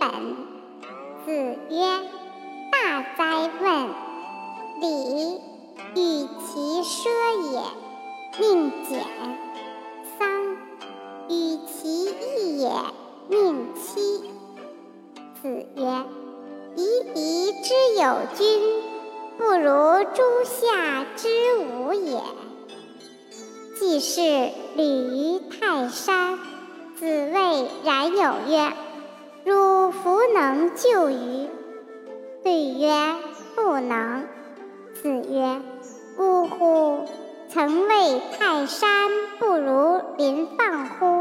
本。子曰：“大哉问！礼，与其奢也，宁俭；丧，与其义也，宁戚。”子曰：“夷狄之有君，不如诸夏之无也。”既是履于泰山，子谓冉有曰：“汝弗能就于？”对曰：“不能。”子曰：“呜呼！曾谓泰山不如临放乎？”